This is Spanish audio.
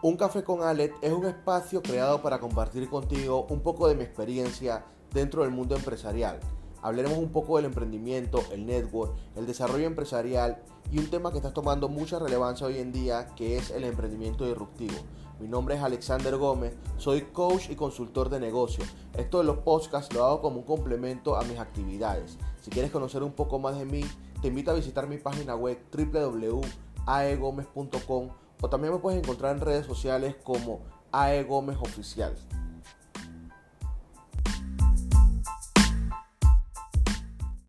Un café con Alet es un espacio creado para compartir contigo un poco de mi experiencia dentro del mundo empresarial. Hablaremos un poco del emprendimiento, el network, el desarrollo empresarial y un tema que está tomando mucha relevancia hoy en día que es el emprendimiento disruptivo. Mi nombre es Alexander Gómez, soy coach y consultor de negocios. Esto de los podcasts lo hago como un complemento a mis actividades. Si quieres conocer un poco más de mí, te invito a visitar mi página web www.aegomez.com o también me puedes encontrar en redes sociales como AE Gómez Oficial.